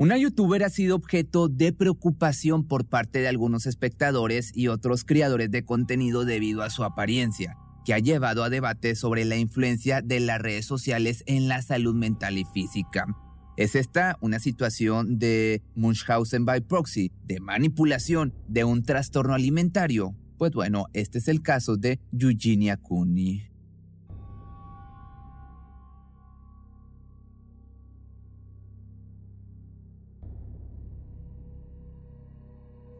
Una youtuber ha sido objeto de preocupación por parte de algunos espectadores y otros creadores de contenido debido a su apariencia, que ha llevado a debate sobre la influencia de las redes sociales en la salud mental y física. ¿Es esta una situación de Munchausen by proxy, de manipulación, de un trastorno alimentario? Pues bueno, este es el caso de Eugenia Cooney.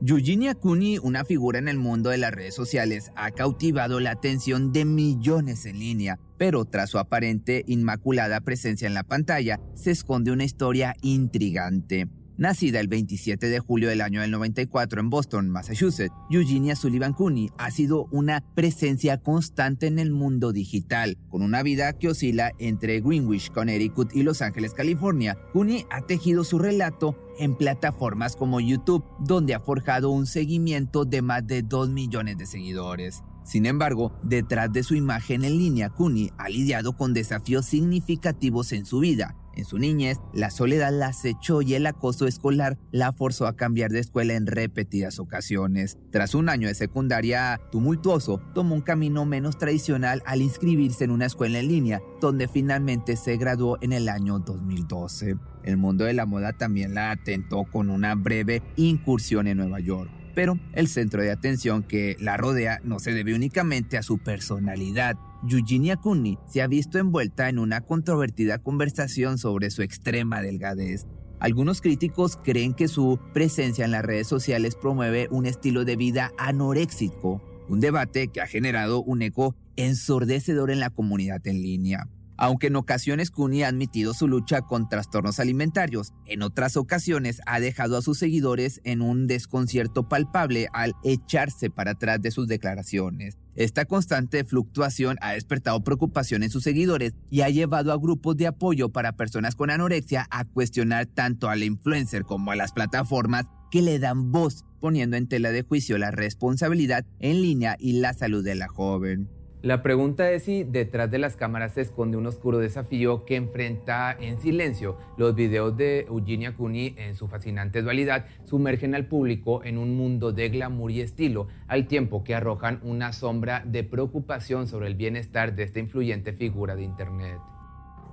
Eugenia Cooney, una figura en el mundo de las redes sociales, ha cautivado la atención de millones en línea, pero tras su aparente inmaculada presencia en la pantalla, se esconde una historia intrigante. Nacida el 27 de julio del año del 94 en Boston, Massachusetts, Eugenia Sullivan Cooney ha sido una presencia constante en el mundo digital. Con una vida que oscila entre Greenwich, Connecticut y Los Ángeles, California, Cooney ha tejido su relato en plataformas como YouTube, donde ha forjado un seguimiento de más de 2 millones de seguidores. Sin embargo, detrás de su imagen en línea, Cooney ha lidiado con desafíos significativos en su vida, en su niñez, la soledad la acechó y el acoso escolar la forzó a cambiar de escuela en repetidas ocasiones. Tras un año de secundaria tumultuoso, tomó un camino menos tradicional al inscribirse en una escuela en línea, donde finalmente se graduó en el año 2012. El mundo de la moda también la atentó con una breve incursión en Nueva York pero el centro de atención que la rodea no se debe únicamente a su personalidad. Eugenia Cooney se ha visto envuelta en una controvertida conversación sobre su extrema delgadez. Algunos críticos creen que su presencia en las redes sociales promueve un estilo de vida anoréxico, un debate que ha generado un eco ensordecedor en la comunidad en línea. Aunque en ocasiones Cooney ha admitido su lucha con trastornos alimentarios, en otras ocasiones ha dejado a sus seguidores en un desconcierto palpable al echarse para atrás de sus declaraciones. Esta constante fluctuación ha despertado preocupación en sus seguidores y ha llevado a grupos de apoyo para personas con anorexia a cuestionar tanto al influencer como a las plataformas que le dan voz, poniendo en tela de juicio la responsabilidad en línea y la salud de la joven. La pregunta es si detrás de las cámaras se esconde un oscuro desafío que enfrenta en silencio. Los videos de Eugenia Cooney en su fascinante dualidad sumergen al público en un mundo de glamour y estilo, al tiempo que arrojan una sombra de preocupación sobre el bienestar de esta influyente figura de Internet.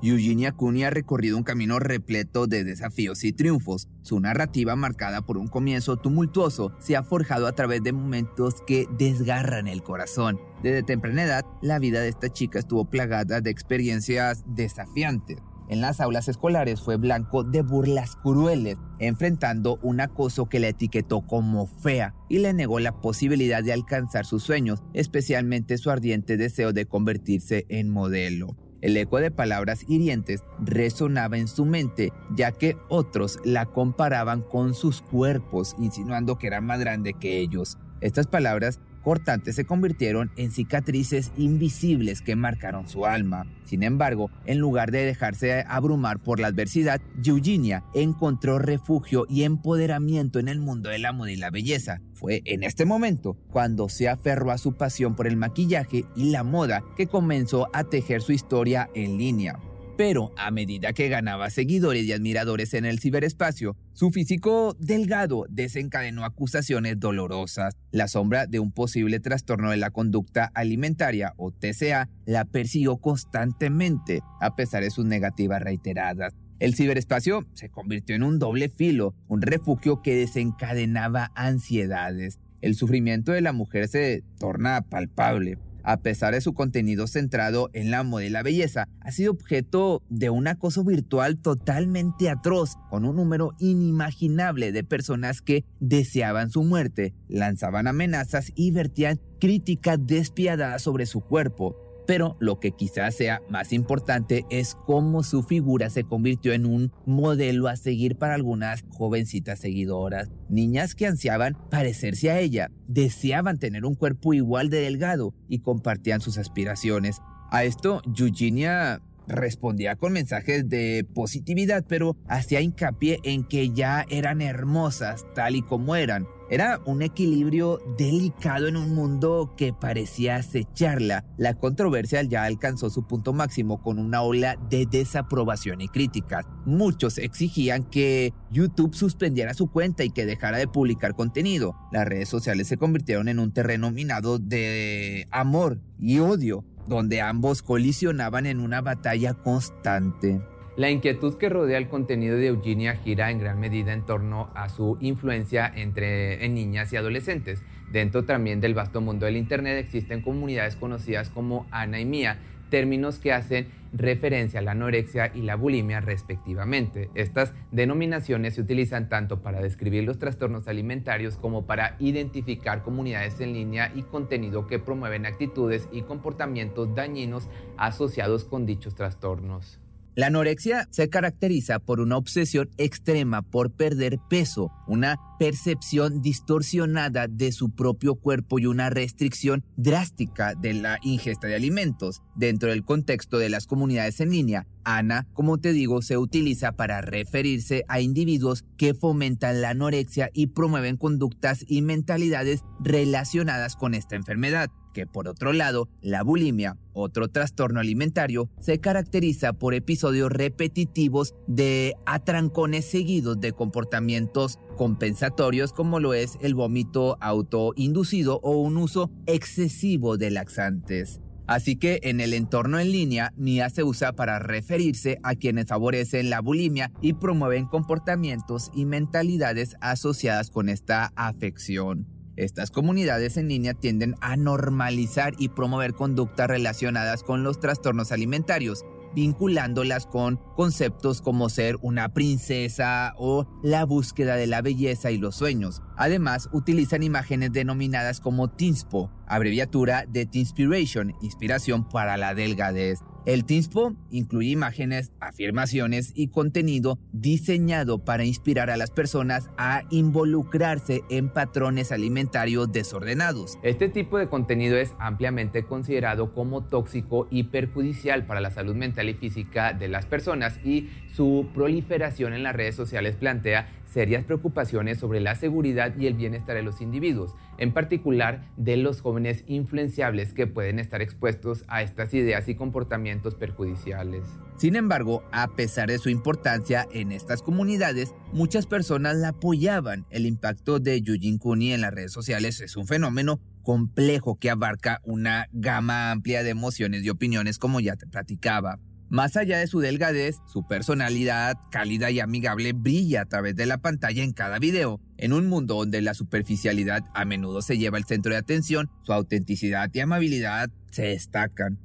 Eugenia Cooney ha recorrido un camino repleto de desafíos y triunfos. Su narrativa, marcada por un comienzo tumultuoso, se ha forjado a través de momentos que desgarran el corazón. Desde temprana edad, la vida de esta chica estuvo plagada de experiencias desafiantes. En las aulas escolares fue blanco de burlas crueles, enfrentando un acoso que la etiquetó como fea y le negó la posibilidad de alcanzar sus sueños, especialmente su ardiente deseo de convertirse en modelo. El eco de palabras hirientes resonaba en su mente, ya que otros la comparaban con sus cuerpos, insinuando que era más grande que ellos. Estas palabras cortantes se convirtieron en cicatrices invisibles que marcaron su alma. Sin embargo, en lugar de dejarse abrumar por la adversidad, Eugenia encontró refugio y empoderamiento en el mundo del amor y la belleza. Fue en este momento cuando se aferró a su pasión por el maquillaje y la moda que comenzó a tejer su historia en línea. Pero a medida que ganaba seguidores y admiradores en el ciberespacio, su físico delgado desencadenó acusaciones dolorosas. La sombra de un posible trastorno de la conducta alimentaria o TCA la persiguió constantemente a pesar de sus negativas reiteradas. El ciberespacio se convirtió en un doble filo, un refugio que desencadenaba ansiedades. El sufrimiento de la mujer se torna palpable. A pesar de su contenido centrado en la modela belleza, ha sido objeto de un acoso virtual totalmente atroz, con un número inimaginable de personas que deseaban su muerte, lanzaban amenazas y vertían críticas despiadadas sobre su cuerpo. Pero lo que quizás sea más importante es cómo su figura se convirtió en un modelo a seguir para algunas jovencitas seguidoras, niñas que ansiaban parecerse a ella, deseaban tener un cuerpo igual de delgado y compartían sus aspiraciones. A esto, Eugenia respondía con mensajes de positividad, pero hacía hincapié en que ya eran hermosas tal y como eran. Era un equilibrio delicado en un mundo que parecía acecharla. La controversia ya alcanzó su punto máximo con una ola de desaprobación y críticas. Muchos exigían que YouTube suspendiera su cuenta y que dejara de publicar contenido. Las redes sociales se convirtieron en un terreno minado de amor y odio donde ambos colisionaban en una batalla constante. La inquietud que rodea el contenido de Eugenia gira en gran medida en torno a su influencia entre, en niñas y adolescentes. Dentro también del vasto mundo del Internet existen comunidades conocidas como Ana y Mía, términos que hacen referencia a la anorexia y la bulimia respectivamente. Estas denominaciones se utilizan tanto para describir los trastornos alimentarios como para identificar comunidades en línea y contenido que promueven actitudes y comportamientos dañinos asociados con dichos trastornos. La anorexia se caracteriza por una obsesión extrema por perder peso, una percepción distorsionada de su propio cuerpo y una restricción drástica de la ingesta de alimentos. Dentro del contexto de las comunidades en línea, Ana, como te digo, se utiliza para referirse a individuos que fomentan la anorexia y promueven conductas y mentalidades relacionadas con esta enfermedad que por otro lado, la bulimia, otro trastorno alimentario, se caracteriza por episodios repetitivos de atrancones seguidos de comportamientos compensatorios como lo es el vómito autoinducido o un uso excesivo de laxantes. Así que en el entorno en línea, MIA se usa para referirse a quienes favorecen la bulimia y promueven comportamientos y mentalidades asociadas con esta afección. Estas comunidades en línea tienden a normalizar y promover conductas relacionadas con los trastornos alimentarios, vinculándolas con conceptos como ser una princesa o la búsqueda de la belleza y los sueños. Además, utilizan imágenes denominadas como Tinspo, abreviatura de Tinspiration, inspiración para la delgadez. El Tinspo incluye imágenes, afirmaciones y contenido diseñado para inspirar a las personas a involucrarse en patrones alimentarios desordenados. Este tipo de contenido es ampliamente considerado como tóxico y perjudicial para la salud mental y física de las personas y su proliferación en las redes sociales plantea serias preocupaciones sobre la seguridad y el bienestar de los individuos, en particular de los jóvenes influenciables que pueden estar expuestos a estas ideas y comportamientos perjudiciales. Sin embargo, a pesar de su importancia en estas comunidades, muchas personas la apoyaban. El impacto de Yujin Kuni en las redes sociales es un fenómeno complejo que abarca una gama amplia de emociones y opiniones como ya te platicaba. Más allá de su delgadez, su personalidad cálida y amigable brilla a través de la pantalla en cada video. En un mundo donde la superficialidad a menudo se lleva al centro de atención, su autenticidad y amabilidad se destacan.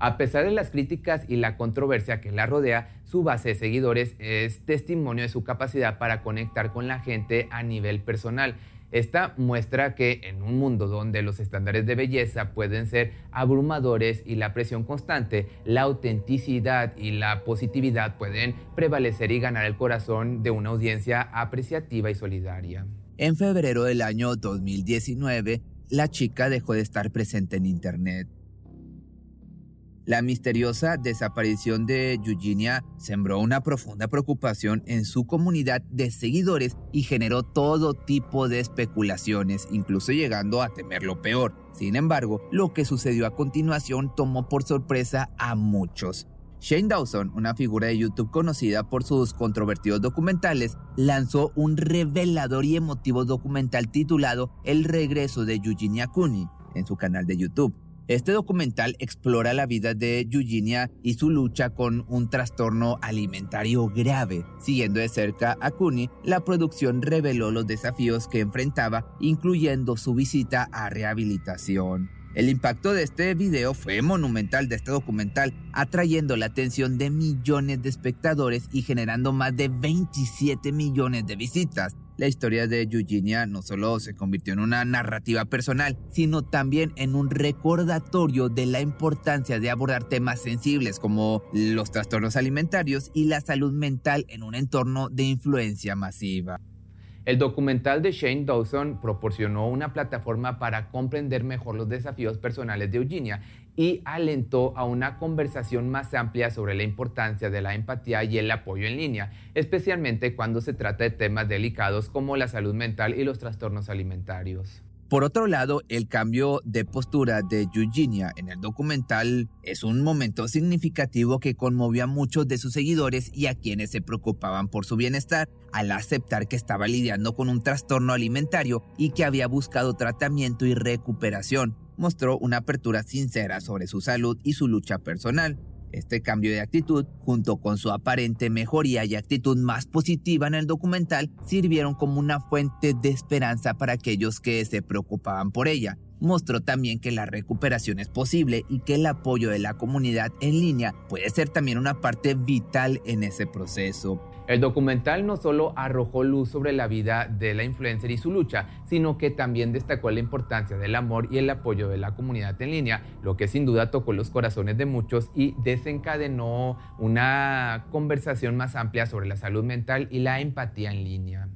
A pesar de las críticas y la controversia que la rodea, su base de seguidores es testimonio de su capacidad para conectar con la gente a nivel personal esta muestra que en un mundo donde los estándares de belleza pueden ser abrumadores y la presión constante, la autenticidad y la positividad pueden prevalecer y ganar el corazón de una audiencia apreciativa y solidaria. En febrero del año 2019, la chica dejó de estar presente en Internet la misteriosa desaparición de Eugenia sembró una profunda preocupación en su comunidad de seguidores y generó todo tipo de especulaciones, incluso llegando a temer lo peor. Sin embargo, lo que sucedió a continuación tomó por sorpresa a muchos. Shane Dawson, una figura de YouTube conocida por sus controvertidos documentales, lanzó un revelador y emotivo documental titulado El regreso de Eugenia Cooney en su canal de YouTube. Este documental explora la vida de Eugenia y su lucha con un trastorno alimentario grave. Siguiendo de cerca a Cooney, la producción reveló los desafíos que enfrentaba, incluyendo su visita a rehabilitación. El impacto de este video fue monumental de este documental, atrayendo la atención de millones de espectadores y generando más de 27 millones de visitas. La historia de Eugenia no solo se convirtió en una narrativa personal, sino también en un recordatorio de la importancia de abordar temas sensibles como los trastornos alimentarios y la salud mental en un entorno de influencia masiva. El documental de Shane Dawson proporcionó una plataforma para comprender mejor los desafíos personales de Eugenia y alentó a una conversación más amplia sobre la importancia de la empatía y el apoyo en línea, especialmente cuando se trata de temas delicados como la salud mental y los trastornos alimentarios. Por otro lado, el cambio de postura de Eugenia en el documental es un momento significativo que conmovió a muchos de sus seguidores y a quienes se preocupaban por su bienestar al aceptar que estaba lidiando con un trastorno alimentario y que había buscado tratamiento y recuperación. Mostró una apertura sincera sobre su salud y su lucha personal. Este cambio de actitud, junto con su aparente mejoría y actitud más positiva en el documental, sirvieron como una fuente de esperanza para aquellos que se preocupaban por ella. Mostró también que la recuperación es posible y que el apoyo de la comunidad en línea puede ser también una parte vital en ese proceso. El documental no solo arrojó luz sobre la vida de la influencer y su lucha, sino que también destacó la importancia del amor y el apoyo de la comunidad en línea, lo que sin duda tocó los corazones de muchos y desencadenó una conversación más amplia sobre la salud mental y la empatía en línea.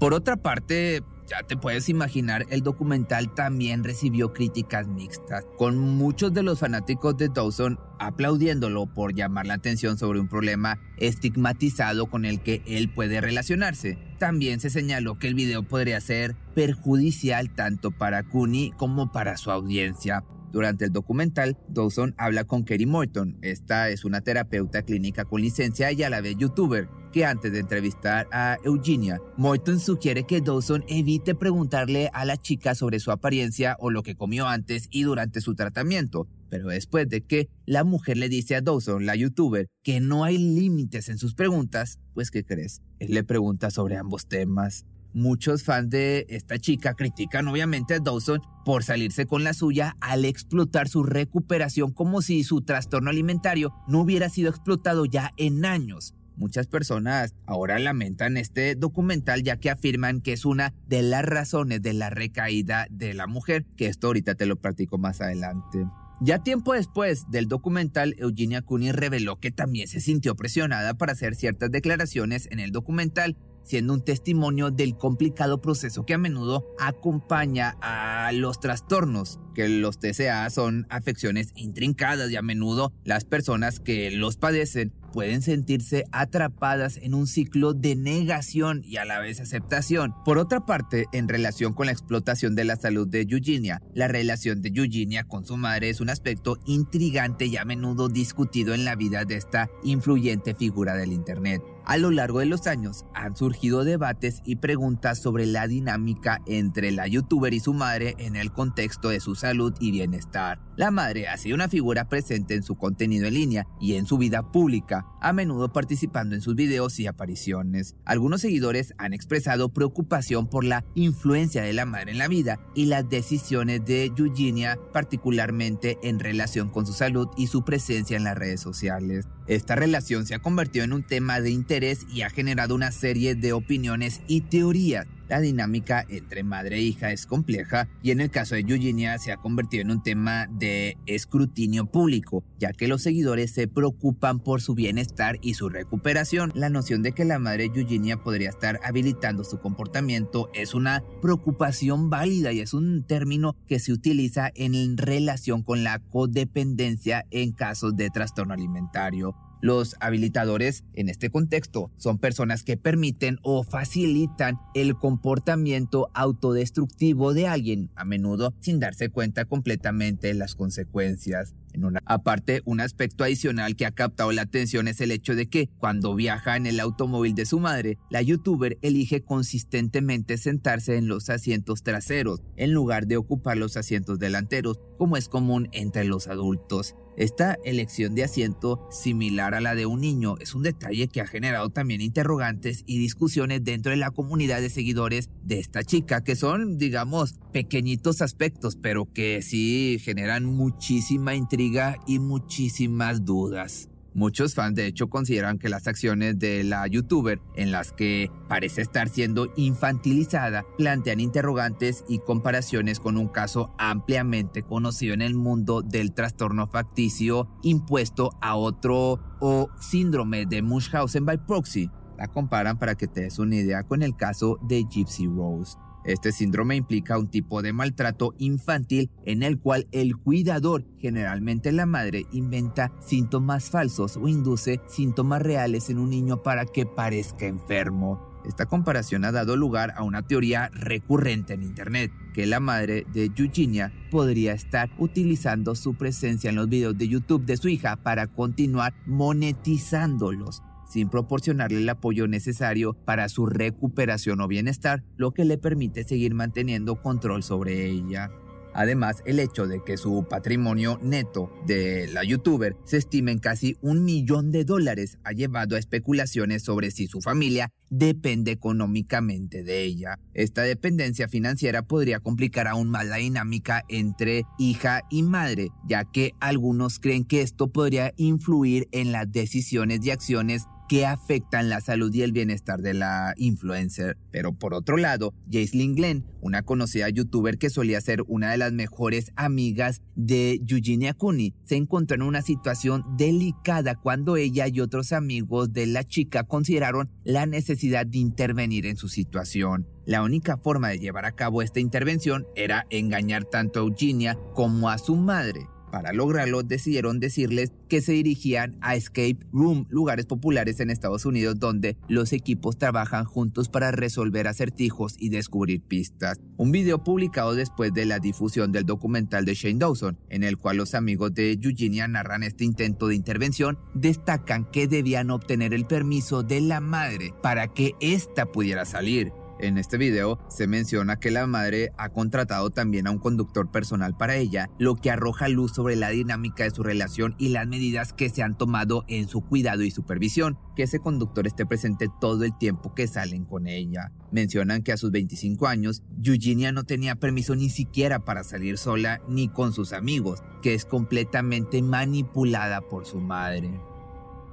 Por otra parte, ya te puedes imaginar, el documental también recibió críticas mixtas, con muchos de los fanáticos de Dawson aplaudiéndolo por llamar la atención sobre un problema estigmatizado con el que él puede relacionarse. También se señaló que el video podría ser perjudicial tanto para Cooney como para su audiencia. Durante el documental, Dawson habla con Kerry Morton. Esta es una terapeuta clínica con licencia y a la vez youtuber, que antes de entrevistar a Eugenia, Morton sugiere que Dawson evite preguntarle a la chica sobre su apariencia o lo que comió antes y durante su tratamiento. Pero después de que la mujer le dice a Dawson, la youtuber, que no hay límites en sus preguntas, pues ¿qué crees? Él le pregunta sobre ambos temas. Muchos fans de esta chica critican obviamente a Dawson por salirse con la suya al explotar su recuperación como si su trastorno alimentario no hubiera sido explotado ya en años. Muchas personas ahora lamentan este documental ya que afirman que es una de las razones de la recaída de la mujer, que esto ahorita te lo platico más adelante. Ya tiempo después del documental, Eugenia Cooney reveló que también se sintió presionada para hacer ciertas declaraciones en el documental siendo un testimonio del complicado proceso que a menudo acompaña a los trastornos, que los TCA son afecciones intrincadas y a menudo las personas que los padecen pueden sentirse atrapadas en un ciclo de negación y a la vez aceptación. Por otra parte, en relación con la explotación de la salud de Eugenia, la relación de Eugenia con su madre es un aspecto intrigante y a menudo discutido en la vida de esta influyente figura del Internet. A lo largo de los años han surgido debates y preguntas sobre la dinámica entre la youtuber y su madre en el contexto de su salud y bienestar. La madre ha sido una figura presente en su contenido en línea y en su vida pública, a menudo participando en sus videos y apariciones. Algunos seguidores han expresado preocupación por la influencia de la madre en la vida y las decisiones de Eugenia, particularmente en relación con su salud y su presencia en las redes sociales. Esta relación se ha convertido en un tema de interés y ha generado una serie de opiniones y teorías. La dinámica entre madre e hija es compleja y en el caso de Eugenia se ha convertido en un tema de escrutinio público, ya que los seguidores se preocupan por su bienestar y su recuperación. La noción de que la madre Eugenia podría estar habilitando su comportamiento es una preocupación válida y es un término que se utiliza en relación con la codependencia en casos de trastorno alimentario. Los habilitadores en este contexto son personas que permiten o facilitan el comportamiento autodestructivo de alguien, a menudo sin darse cuenta completamente de las consecuencias. En aparte, un aspecto adicional que ha captado la atención es el hecho de que cuando viaja en el automóvil de su madre, la youtuber elige consistentemente sentarse en los asientos traseros en lugar de ocupar los asientos delanteros, como es común entre los adultos. Esta elección de asiento, similar a la de un niño, es un detalle que ha generado también interrogantes y discusiones dentro de la comunidad de seguidores de esta chica, que son, digamos, pequeñitos aspectos, pero que sí generan muchísima intriga y muchísimas dudas. Muchos fans de hecho consideran que las acciones de la youtuber en las que parece estar siendo infantilizada plantean interrogantes y comparaciones con un caso ampliamente conocido en el mundo del trastorno facticio impuesto a otro o síndrome de Munchausen by proxy. La comparan para que te des una idea con el caso de Gypsy Rose. Este síndrome implica un tipo de maltrato infantil en el cual el cuidador, generalmente la madre, inventa síntomas falsos o induce síntomas reales en un niño para que parezca enfermo. Esta comparación ha dado lugar a una teoría recurrente en Internet, que la madre de Eugenia podría estar utilizando su presencia en los videos de YouTube de su hija para continuar monetizándolos sin proporcionarle el apoyo necesario para su recuperación o bienestar, lo que le permite seguir manteniendo control sobre ella. Además, el hecho de que su patrimonio neto de la youtuber se estime en casi un millón de dólares ha llevado a especulaciones sobre si su familia depende económicamente de ella. Esta dependencia financiera podría complicar aún más la dinámica entre hija y madre, ya que algunos creen que esto podría influir en las decisiones y acciones que afectan la salud y el bienestar de la influencer. Pero por otro lado, Jaislyn Glenn, una conocida youtuber que solía ser una de las mejores amigas de Eugenia Cooney, se encontró en una situación delicada cuando ella y otros amigos de la chica consideraron la necesidad de intervenir en su situación. La única forma de llevar a cabo esta intervención era engañar tanto a Eugenia como a su madre. Para lograrlo, decidieron decirles que se dirigían a Escape Room, lugares populares en Estados Unidos donde los equipos trabajan juntos para resolver acertijos y descubrir pistas. Un video publicado después de la difusión del documental de Shane Dawson, en el cual los amigos de Eugenia narran este intento de intervención, destacan que debían obtener el permiso de la madre para que ésta pudiera salir. En este video se menciona que la madre ha contratado también a un conductor personal para ella, lo que arroja luz sobre la dinámica de su relación y las medidas que se han tomado en su cuidado y supervisión, que ese conductor esté presente todo el tiempo que salen con ella. Mencionan que a sus 25 años, Eugenia no tenía permiso ni siquiera para salir sola ni con sus amigos, que es completamente manipulada por su madre.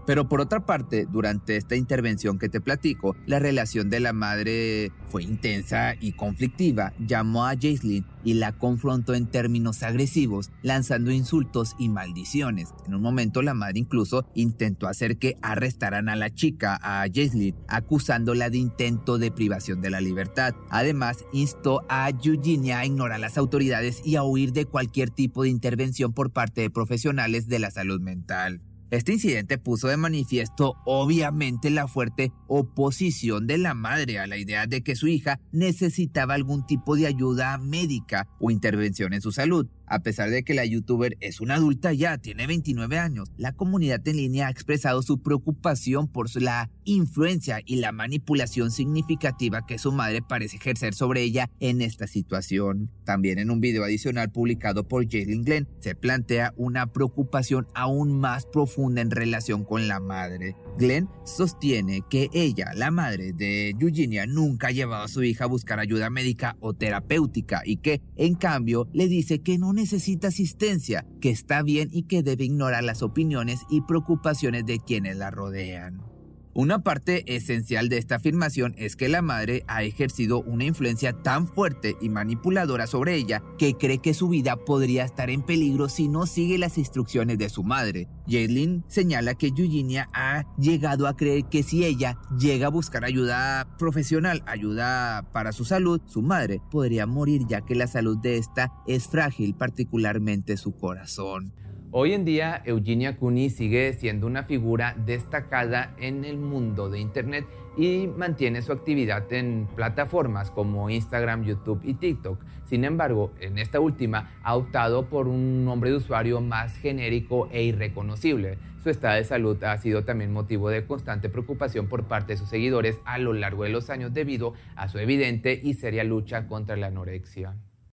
Pero por otra parte, durante esta intervención que te platico, la relación de la madre fue intensa y conflictiva. Llamó a Jaislyn y la confrontó en términos agresivos, lanzando insultos y maldiciones. En un momento la madre incluso intentó hacer que arrestaran a la chica, a Jaislyn, acusándola de intento de privación de la libertad. Además, instó a Eugenia a ignorar las autoridades y a huir de cualquier tipo de intervención por parte de profesionales de la salud mental. Este incidente puso de manifiesto obviamente la fuerte oposición de la madre a la idea de que su hija necesitaba algún tipo de ayuda médica o intervención en su salud. A pesar de que la youtuber es una adulta ya, tiene 29 años, la comunidad en línea ha expresado su preocupación por la influencia y la manipulación significativa que su madre parece ejercer sobre ella en esta situación. También en un video adicional publicado por Jalen Glenn se plantea una preocupación aún más profunda en relación con la madre. Glenn sostiene que ella, la madre de Eugenia, nunca ha llevado a su hija a buscar ayuda médica o terapéutica y que, en cambio, le dice que no necesita asistencia, que está bien y que debe ignorar las opiniones y preocupaciones de quienes la rodean. Una parte esencial de esta afirmación es que la madre ha ejercido una influencia tan fuerte y manipuladora sobre ella que cree que su vida podría estar en peligro si no sigue las instrucciones de su madre. Jaylin señala que Eugenia ha llegado a creer que si ella llega a buscar ayuda profesional, ayuda para su salud, su madre podría morir ya que la salud de esta es frágil, particularmente su corazón. Hoy en día, Eugenia Cooney sigue siendo una figura destacada en el mundo de Internet y mantiene su actividad en plataformas como Instagram, YouTube y TikTok. Sin embargo, en esta última ha optado por un nombre de usuario más genérico e irreconocible. Su estado de salud ha sido también motivo de constante preocupación por parte de sus seguidores a lo largo de los años debido a su evidente y seria lucha contra la anorexia.